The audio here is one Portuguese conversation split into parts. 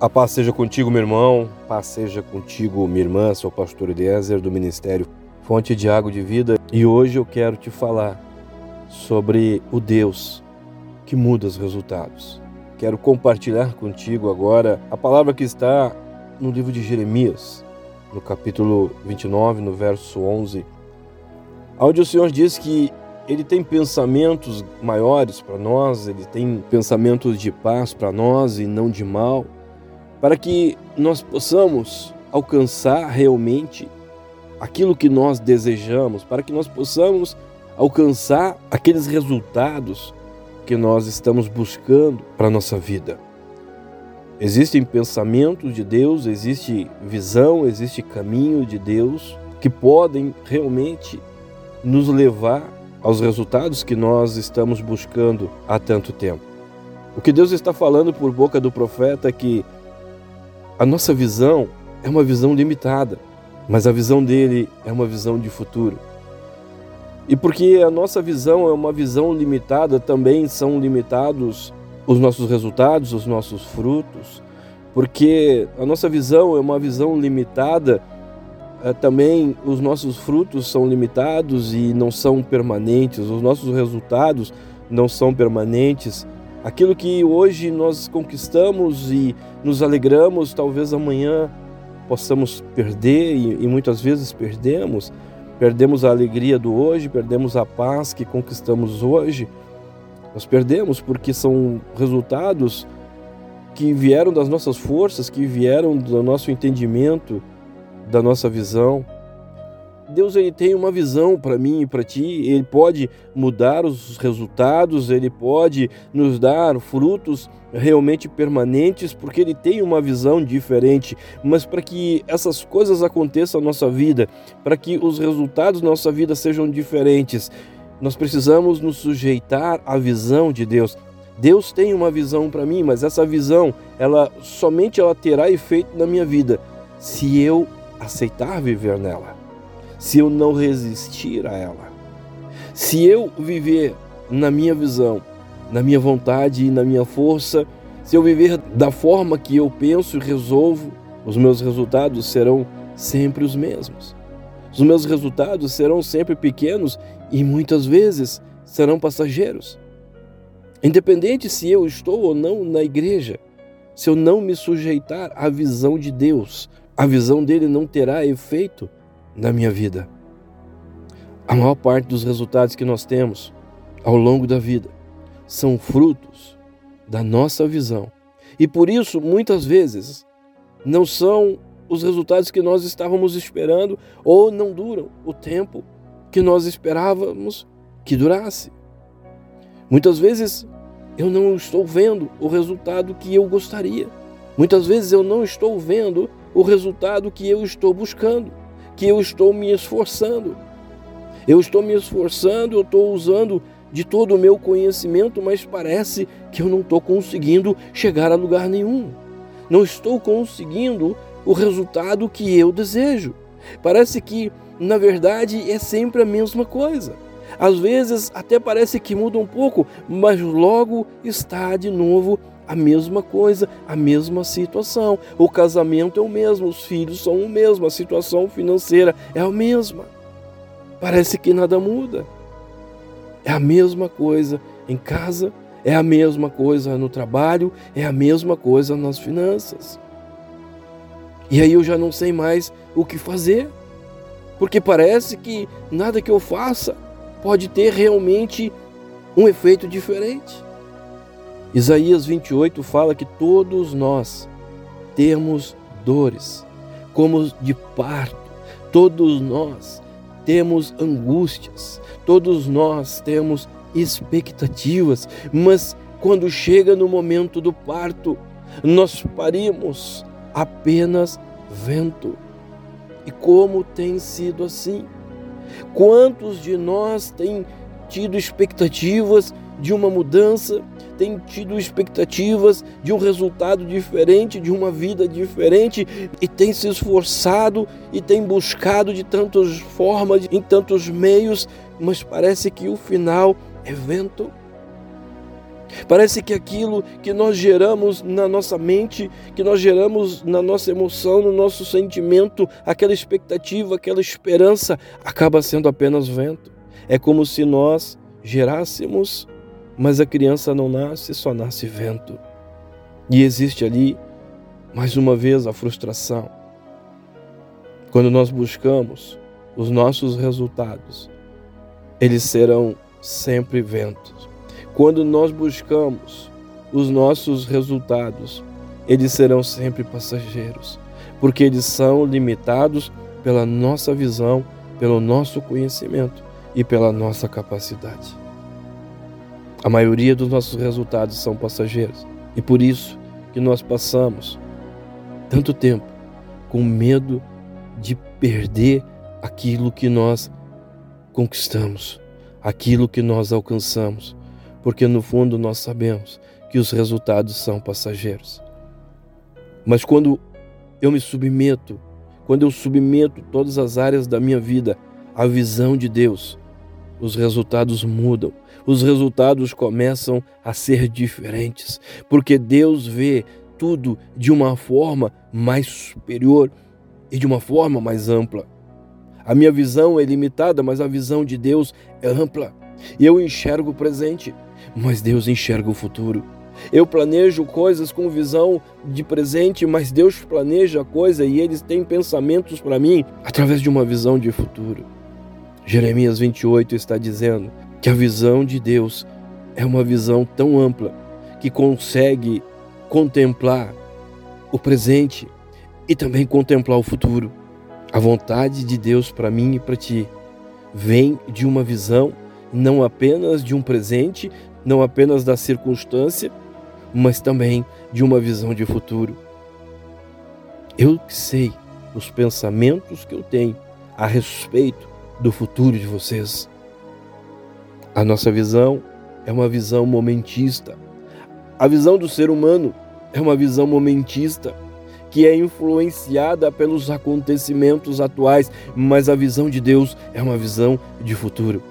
A paz seja contigo, meu irmão. Paz seja contigo, minha irmã. Sou o pastor Eliezer do Ministério Fonte de Água de Vida e hoje eu quero te falar sobre o Deus que muda os resultados. Quero compartilhar contigo agora a palavra que está no livro de Jeremias, no capítulo 29, no verso 11, onde o Senhor diz que ele tem pensamentos maiores para nós, ele tem pensamentos de paz para nós e não de mal para que nós possamos alcançar realmente aquilo que nós desejamos, para que nós possamos alcançar aqueles resultados que nós estamos buscando para a nossa vida. Existem pensamentos de Deus, existe visão, existe caminho de Deus que podem realmente nos levar aos resultados que nós estamos buscando há tanto tempo. O que Deus está falando por boca do profeta é que a nossa visão é uma visão limitada, mas a visão dele é uma visão de futuro. E porque a nossa visão é uma visão limitada, também são limitados os nossos resultados, os nossos frutos. Porque a nossa visão é uma visão limitada, eh, também os nossos frutos são limitados e não são permanentes, os nossos resultados não são permanentes. Aquilo que hoje nós conquistamos e nos alegramos, talvez amanhã possamos perder e, e, muitas vezes perdemos. Perdemos a alegria do hoje, perdemos a paz que conquistamos hoje. Nós perdemos porque são resultados que vieram das nossas forças, que vieram do nosso entendimento, da nossa visão. Deus ele tem uma visão para mim e para ti, ele pode mudar os resultados, ele pode nos dar frutos realmente permanentes, porque ele tem uma visão diferente. Mas para que essas coisas aconteçam na nossa vida, para que os resultados da nossa vida sejam diferentes, nós precisamos nos sujeitar à visão de Deus. Deus tem uma visão para mim, mas essa visão, ela somente ela terá efeito na minha vida se eu aceitar viver nela se eu não resistir a ela. Se eu viver na minha visão, na minha vontade e na minha força, se eu viver da forma que eu penso e resolvo, os meus resultados serão sempre os mesmos. Os meus resultados serão sempre pequenos e muitas vezes serão passageiros. Independente se eu estou ou não na igreja, se eu não me sujeitar à visão de Deus, a visão dele não terá efeito na minha vida. A maior parte dos resultados que nós temos ao longo da vida são frutos da nossa visão. E por isso, muitas vezes, não são os resultados que nós estávamos esperando ou não duram o tempo que nós esperávamos que durasse. Muitas vezes eu não estou vendo o resultado que eu gostaria. Muitas vezes eu não estou vendo o resultado que eu estou buscando que eu estou me esforçando. Eu estou me esforçando, eu estou usando de todo o meu conhecimento, mas parece que eu não estou conseguindo chegar a lugar nenhum. Não estou conseguindo o resultado que eu desejo. Parece que, na verdade, é sempre a mesma coisa. Às vezes até parece que muda um pouco, mas logo está de novo a mesma coisa, a mesma situação. O casamento é o mesmo, os filhos são o mesmo, a situação financeira é a mesma. Parece que nada muda. É a mesma coisa em casa, é a mesma coisa no trabalho, é a mesma coisa nas finanças. E aí eu já não sei mais o que fazer, porque parece que nada que eu faça pode ter realmente um efeito diferente. Isaías 28 fala que todos nós temos dores, como de parto, todos nós temos angústias, todos nós temos expectativas, mas quando chega no momento do parto, nós parimos apenas vento. E como tem sido assim? Quantos de nós têm tido expectativas de uma mudança, têm tido expectativas de um resultado diferente, de uma vida diferente e tem se esforçado e tem buscado de tantas formas, em tantos meios, mas parece que o final é vento. Parece que aquilo que nós geramos na nossa mente, que nós geramos na nossa emoção, no nosso sentimento, aquela expectativa, aquela esperança, acaba sendo apenas vento. É como se nós gerássemos, mas a criança não nasce, só nasce vento. E existe ali, mais uma vez, a frustração. Quando nós buscamos os nossos resultados, eles serão sempre ventos quando nós buscamos os nossos resultados, eles serão sempre passageiros, porque eles são limitados pela nossa visão, pelo nosso conhecimento e pela nossa capacidade. A maioria dos nossos resultados são passageiros e por isso que nós passamos tanto tempo com medo de perder aquilo que nós conquistamos, aquilo que nós alcançamos, porque no fundo nós sabemos que os resultados são passageiros. Mas quando eu me submeto, quando eu submeto todas as áreas da minha vida à visão de Deus, os resultados mudam, os resultados começam a ser diferentes, porque Deus vê tudo de uma forma mais superior e de uma forma mais ampla. A minha visão é limitada, mas a visão de Deus é ampla. Eu enxergo o presente, mas Deus enxerga o futuro. Eu planejo coisas com visão de presente, mas Deus planeja coisa e eles têm pensamentos para mim através de uma visão de futuro. Jeremias 28 está dizendo que a visão de Deus é uma visão tão ampla que consegue contemplar o presente e também contemplar o futuro. A vontade de Deus para mim e para ti vem de uma visão não apenas de um presente, não apenas da circunstância, mas também de uma visão de futuro. Eu sei os pensamentos que eu tenho a respeito do futuro de vocês. A nossa visão é uma visão momentista. A visão do ser humano é uma visão momentista que é influenciada pelos acontecimentos atuais, mas a visão de Deus é uma visão de futuro.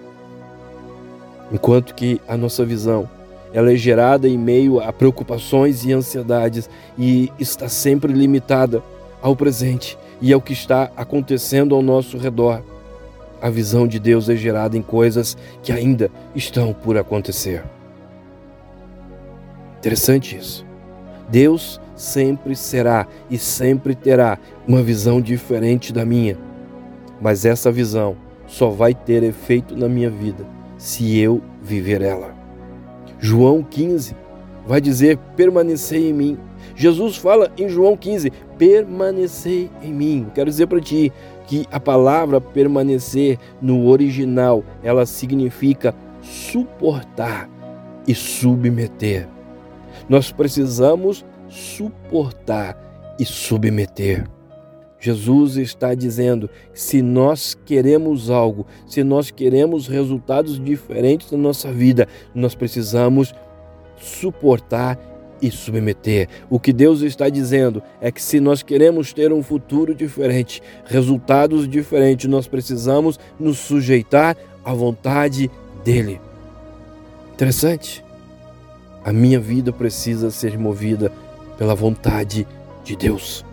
Enquanto que a nossa visão ela é gerada em meio a preocupações e ansiedades e está sempre limitada ao presente e ao que está acontecendo ao nosso redor. A visão de Deus é gerada em coisas que ainda estão por acontecer. Interessante isso. Deus sempre será e sempre terá uma visão diferente da minha, mas essa visão só vai ter efeito na minha vida se eu viver ela. João 15 vai dizer: permanecei em mim. Jesus fala em João 15: permanecei em mim. Quero dizer para ti que a palavra permanecer no original ela significa suportar e submeter. Nós precisamos suportar e submeter. Jesus está dizendo se nós queremos algo, se nós queremos resultados diferentes na nossa vida, nós precisamos suportar e submeter. O que Deus está dizendo é que se nós queremos ter um futuro diferente, resultados diferentes, nós precisamos nos sujeitar à vontade dele. Interessante. A minha vida precisa ser movida pela vontade de Deus.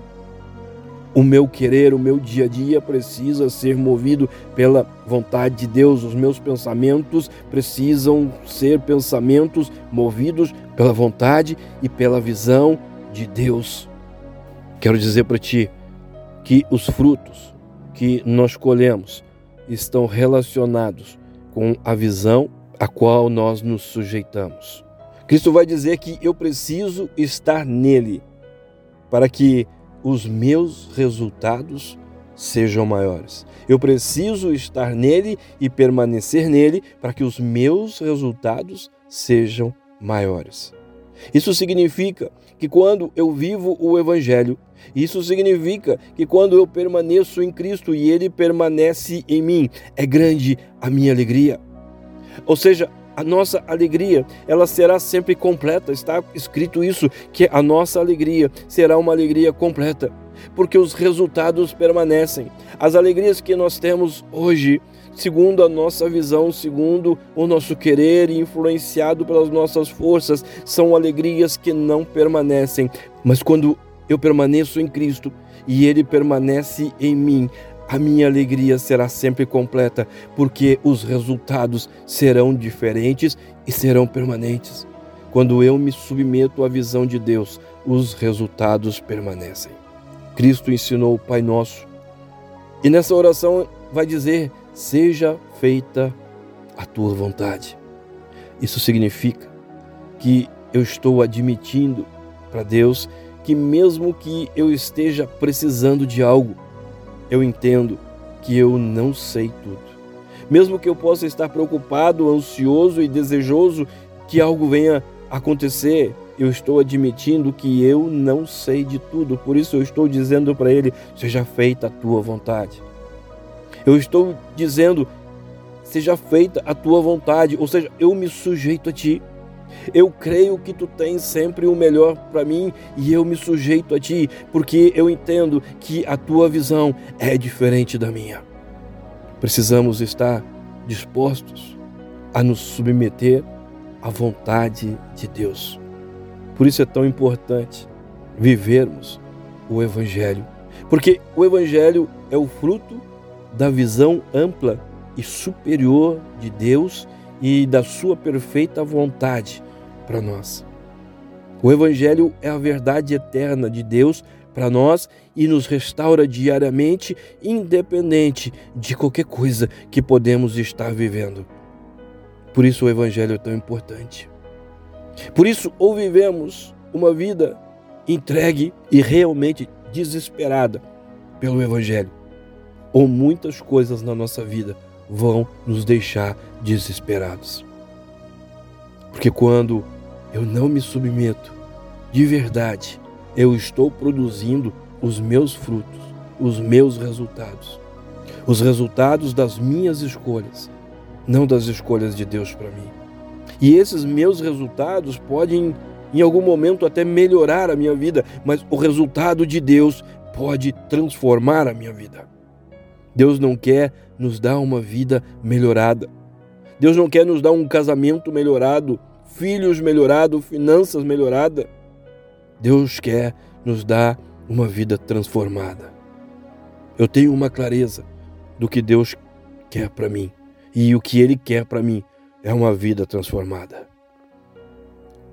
O meu querer, o meu dia a dia precisa ser movido pela vontade de Deus. Os meus pensamentos precisam ser pensamentos movidos pela vontade e pela visão de Deus. Quero dizer para ti que os frutos que nós colhemos estão relacionados com a visão a qual nós nos sujeitamos. Cristo vai dizer que eu preciso estar nele para que os meus resultados sejam maiores. Eu preciso estar nele e permanecer nele para que os meus resultados sejam maiores. Isso significa que quando eu vivo o Evangelho, isso significa que quando eu permaneço em Cristo e Ele permanece em mim, é grande a minha alegria. Ou seja, a nossa alegria, ela será sempre completa. Está escrito isso, que a nossa alegria será uma alegria completa, porque os resultados permanecem. As alegrias que nós temos hoje, segundo a nossa visão, segundo o nosso querer e influenciado pelas nossas forças, são alegrias que não permanecem. Mas quando eu permaneço em Cristo e Ele permanece em mim, a minha alegria será sempre completa, porque os resultados serão diferentes e serão permanentes. Quando eu me submeto à visão de Deus, os resultados permanecem. Cristo ensinou o Pai Nosso. E nessa oração vai dizer: Seja feita a tua vontade. Isso significa que eu estou admitindo para Deus que, mesmo que eu esteja precisando de algo, eu entendo que eu não sei tudo. Mesmo que eu possa estar preocupado, ansioso e desejoso que algo venha acontecer, eu estou admitindo que eu não sei de tudo. Por isso eu estou dizendo para ele: seja feita a tua vontade. Eu estou dizendo: seja feita a tua vontade, ou seja, eu me sujeito a ti. Eu creio que tu tens sempre o melhor para mim e eu me sujeito a ti, porque eu entendo que a tua visão é diferente da minha. Precisamos estar dispostos a nos submeter à vontade de Deus. Por isso é tão importante vivermos o Evangelho, porque o Evangelho é o fruto da visão ampla e superior de Deus e da sua perfeita vontade para nós. O Evangelho é a verdade eterna de Deus para nós e nos restaura diariamente, independente de qualquer coisa que podemos estar vivendo. Por isso o Evangelho é tão importante. Por isso, ou vivemos uma vida entregue e realmente desesperada pelo Evangelho, ou muitas coisas na nossa vida vão nos deixar desesperados. Porque quando eu não me submeto de verdade, eu estou produzindo os meus frutos, os meus resultados, os resultados das minhas escolhas, não das escolhas de Deus para mim. E esses meus resultados podem, em algum momento, até melhorar a minha vida, mas o resultado de Deus pode transformar a minha vida. Deus não quer nos dar uma vida melhorada. Deus não quer nos dar um casamento melhorado, filhos melhorados, finanças melhoradas. Deus quer nos dar uma vida transformada. Eu tenho uma clareza do que Deus quer para mim. E o que Ele quer para mim é uma vida transformada.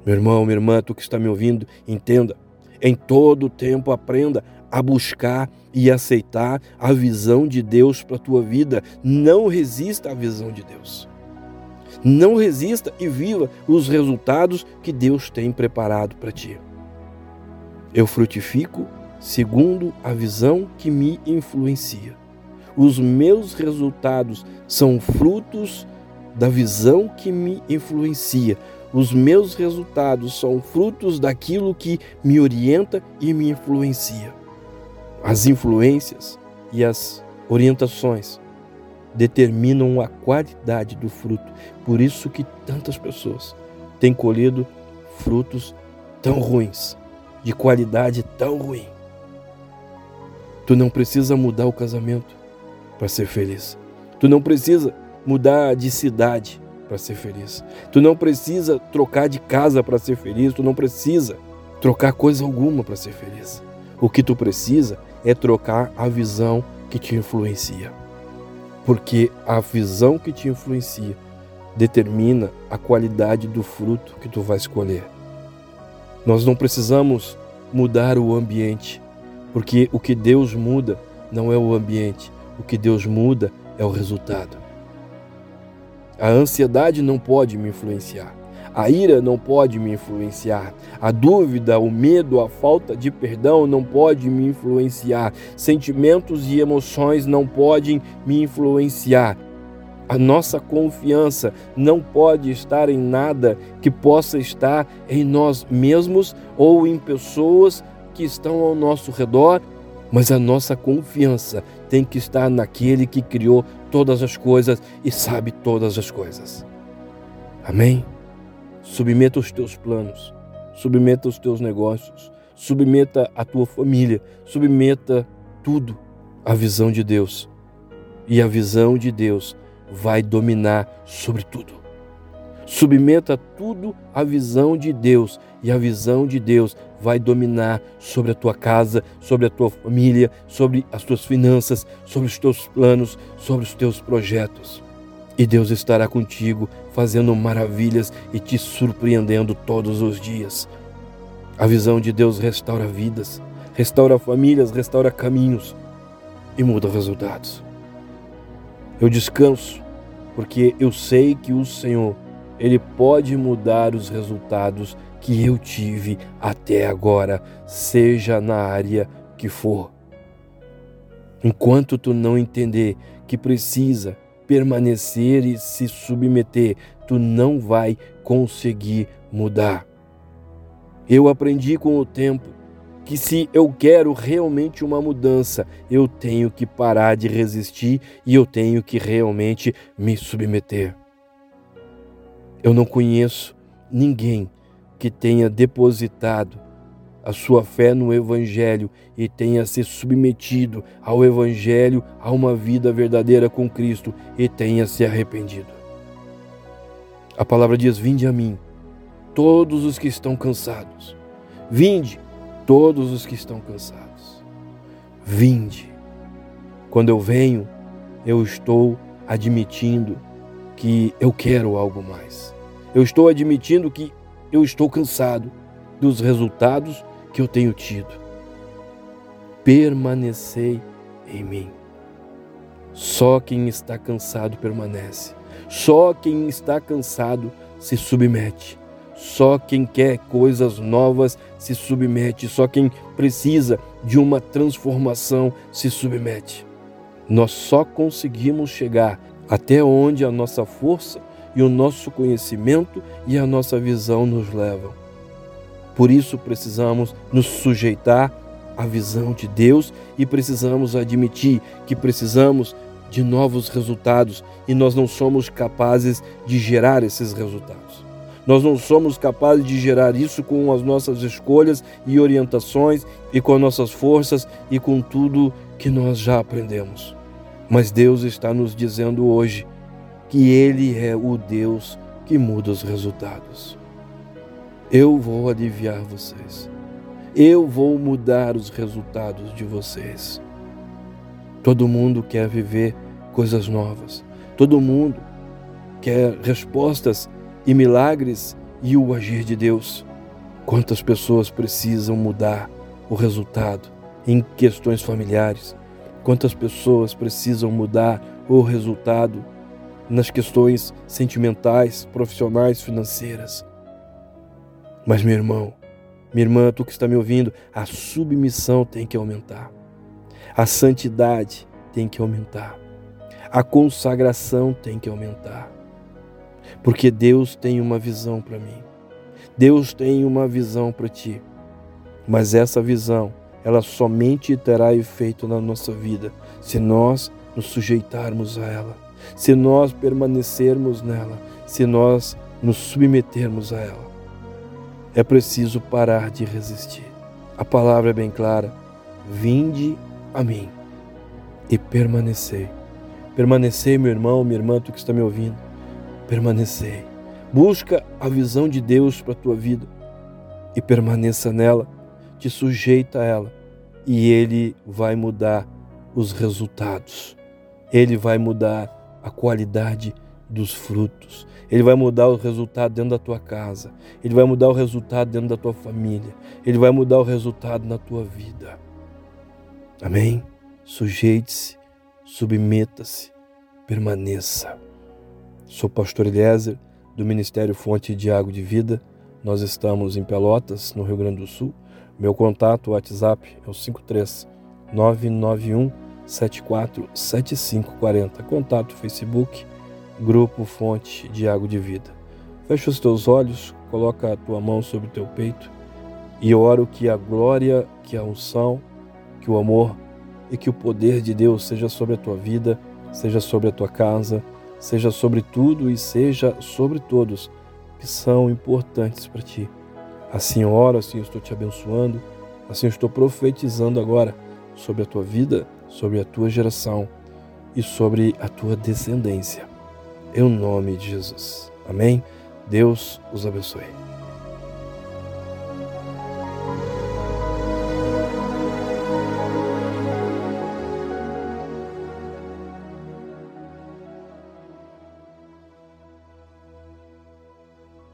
Meu irmão, minha irmã, tu que está me ouvindo, entenda. Em todo tempo aprenda a buscar e aceitar a visão de Deus para a tua vida. Não resista à visão de Deus. Não resista e viva os resultados que Deus tem preparado para ti. Eu frutifico segundo a visão que me influencia. Os meus resultados são frutos da visão que me influencia. Os meus resultados são frutos daquilo que me orienta e me influencia. As influências e as orientações determinam a qualidade do fruto. Por isso que tantas pessoas têm colhido frutos tão ruins, de qualidade tão ruim. Tu não precisa mudar o casamento para ser feliz. Tu não precisa mudar de cidade para ser feliz. Tu não precisa trocar de casa para ser feliz. Tu não precisa trocar coisa alguma para ser feliz. O que tu precisa é trocar a visão que te influencia. Porque a visão que te influencia determina a qualidade do fruto que tu vais escolher. Nós não precisamos mudar o ambiente, porque o que Deus muda não é o ambiente, o que Deus muda é o resultado. A ansiedade não pode me influenciar. A ira não pode me influenciar. A dúvida, o medo, a falta de perdão não pode me influenciar. Sentimentos e emoções não podem me influenciar. A nossa confiança não pode estar em nada que possa estar em nós mesmos ou em pessoas que estão ao nosso redor, mas a nossa confiança tem que estar naquele que criou todas as coisas e sabe todas as coisas. Amém? Submeta os teus planos, submeta os teus negócios, submeta a tua família, submeta tudo à visão de Deus. E a visão de Deus vai dominar sobre tudo. Submeta tudo à visão de Deus e a visão de Deus vai dominar sobre a tua casa, sobre a tua família, sobre as tuas finanças, sobre os teus planos, sobre os teus projetos. E Deus estará contigo, fazendo maravilhas e te surpreendendo todos os dias. A visão de Deus restaura vidas, restaura famílias, restaura caminhos e muda resultados. Eu descanso porque eu sei que o Senhor, ele pode mudar os resultados que eu tive até agora, seja na área que for. Enquanto tu não entender que precisa permanecer e se submeter, tu não vai conseguir mudar. Eu aprendi com o tempo que se eu quero realmente uma mudança, eu tenho que parar de resistir e eu tenho que realmente me submeter. Eu não conheço ninguém que tenha depositado a sua fé no Evangelho e tenha se submetido ao Evangelho, a uma vida verdadeira com Cristo e tenha se arrependido. A palavra diz: Vinde a mim, todos os que estão cansados. Vinde, todos os que estão cansados. Vinde. Quando eu venho, eu estou admitindo que eu quero algo mais. Eu estou admitindo que eu estou cansado dos resultados que eu tenho tido. Permanecei em mim. Só quem está cansado permanece. Só quem está cansado se submete. Só quem quer coisas novas se submete, só quem precisa de uma transformação se submete. Nós só conseguimos chegar até onde a nossa força e o nosso conhecimento e a nossa visão nos levam. Por isso precisamos nos sujeitar à visão de Deus e precisamos admitir que precisamos de novos resultados e nós não somos capazes de gerar esses resultados. Nós não somos capazes de gerar isso com as nossas escolhas e orientações e com as nossas forças e com tudo que nós já aprendemos. Mas Deus está nos dizendo hoje que Ele é o Deus que muda os resultados. Eu vou aliviar vocês. Eu vou mudar os resultados de vocês. Todo mundo quer viver coisas novas. Todo mundo quer respostas e milagres e o agir de Deus. Quantas pessoas precisam mudar o resultado em questões familiares? Quantas pessoas precisam mudar o resultado nas questões sentimentais, profissionais, financeiras? Mas, meu irmão, minha irmã, tu que está me ouvindo, a submissão tem que aumentar. A santidade tem que aumentar. A consagração tem que aumentar. Porque Deus tem uma visão para mim. Deus tem uma visão para ti. Mas essa visão, ela somente terá efeito na nossa vida se nós nos sujeitarmos a ela, se nós permanecermos nela, se nós nos submetermos a ela. É preciso parar de resistir. A palavra é bem clara: vinde a mim e permanecei. Permanecei, meu irmão, minha irmã, tu que está me ouvindo permanecei. Busca a visão de Deus para a tua vida e permaneça nela, te sujeita a ela e Ele vai mudar os resultados. Ele vai mudar a qualidade dos frutos. Ele vai mudar o resultado dentro da tua casa. Ele vai mudar o resultado dentro da tua família. Ele vai mudar o resultado na tua vida. Amém? Sujeite-se, submeta-se, permaneça. Sou pastor Eliezer, do Ministério Fonte de Água de Vida. Nós estamos em Pelotas, no Rio Grande do Sul. Meu contato, WhatsApp, é o 53 991 747540. Contato Facebook, Grupo Fonte de Água de Vida. Fecha os teus olhos, coloca a tua mão sobre o teu peito e oro que a glória, que a unção, que o amor e que o poder de Deus seja sobre a tua vida, seja sobre a tua casa, seja sobre tudo e seja sobre todos que são importantes para ti. Assim oro, assim eu estou te abençoando, assim eu estou profetizando agora sobre a tua vida, sobre a tua geração e sobre a tua descendência. Em nome de Jesus. Amém? Deus os abençoe.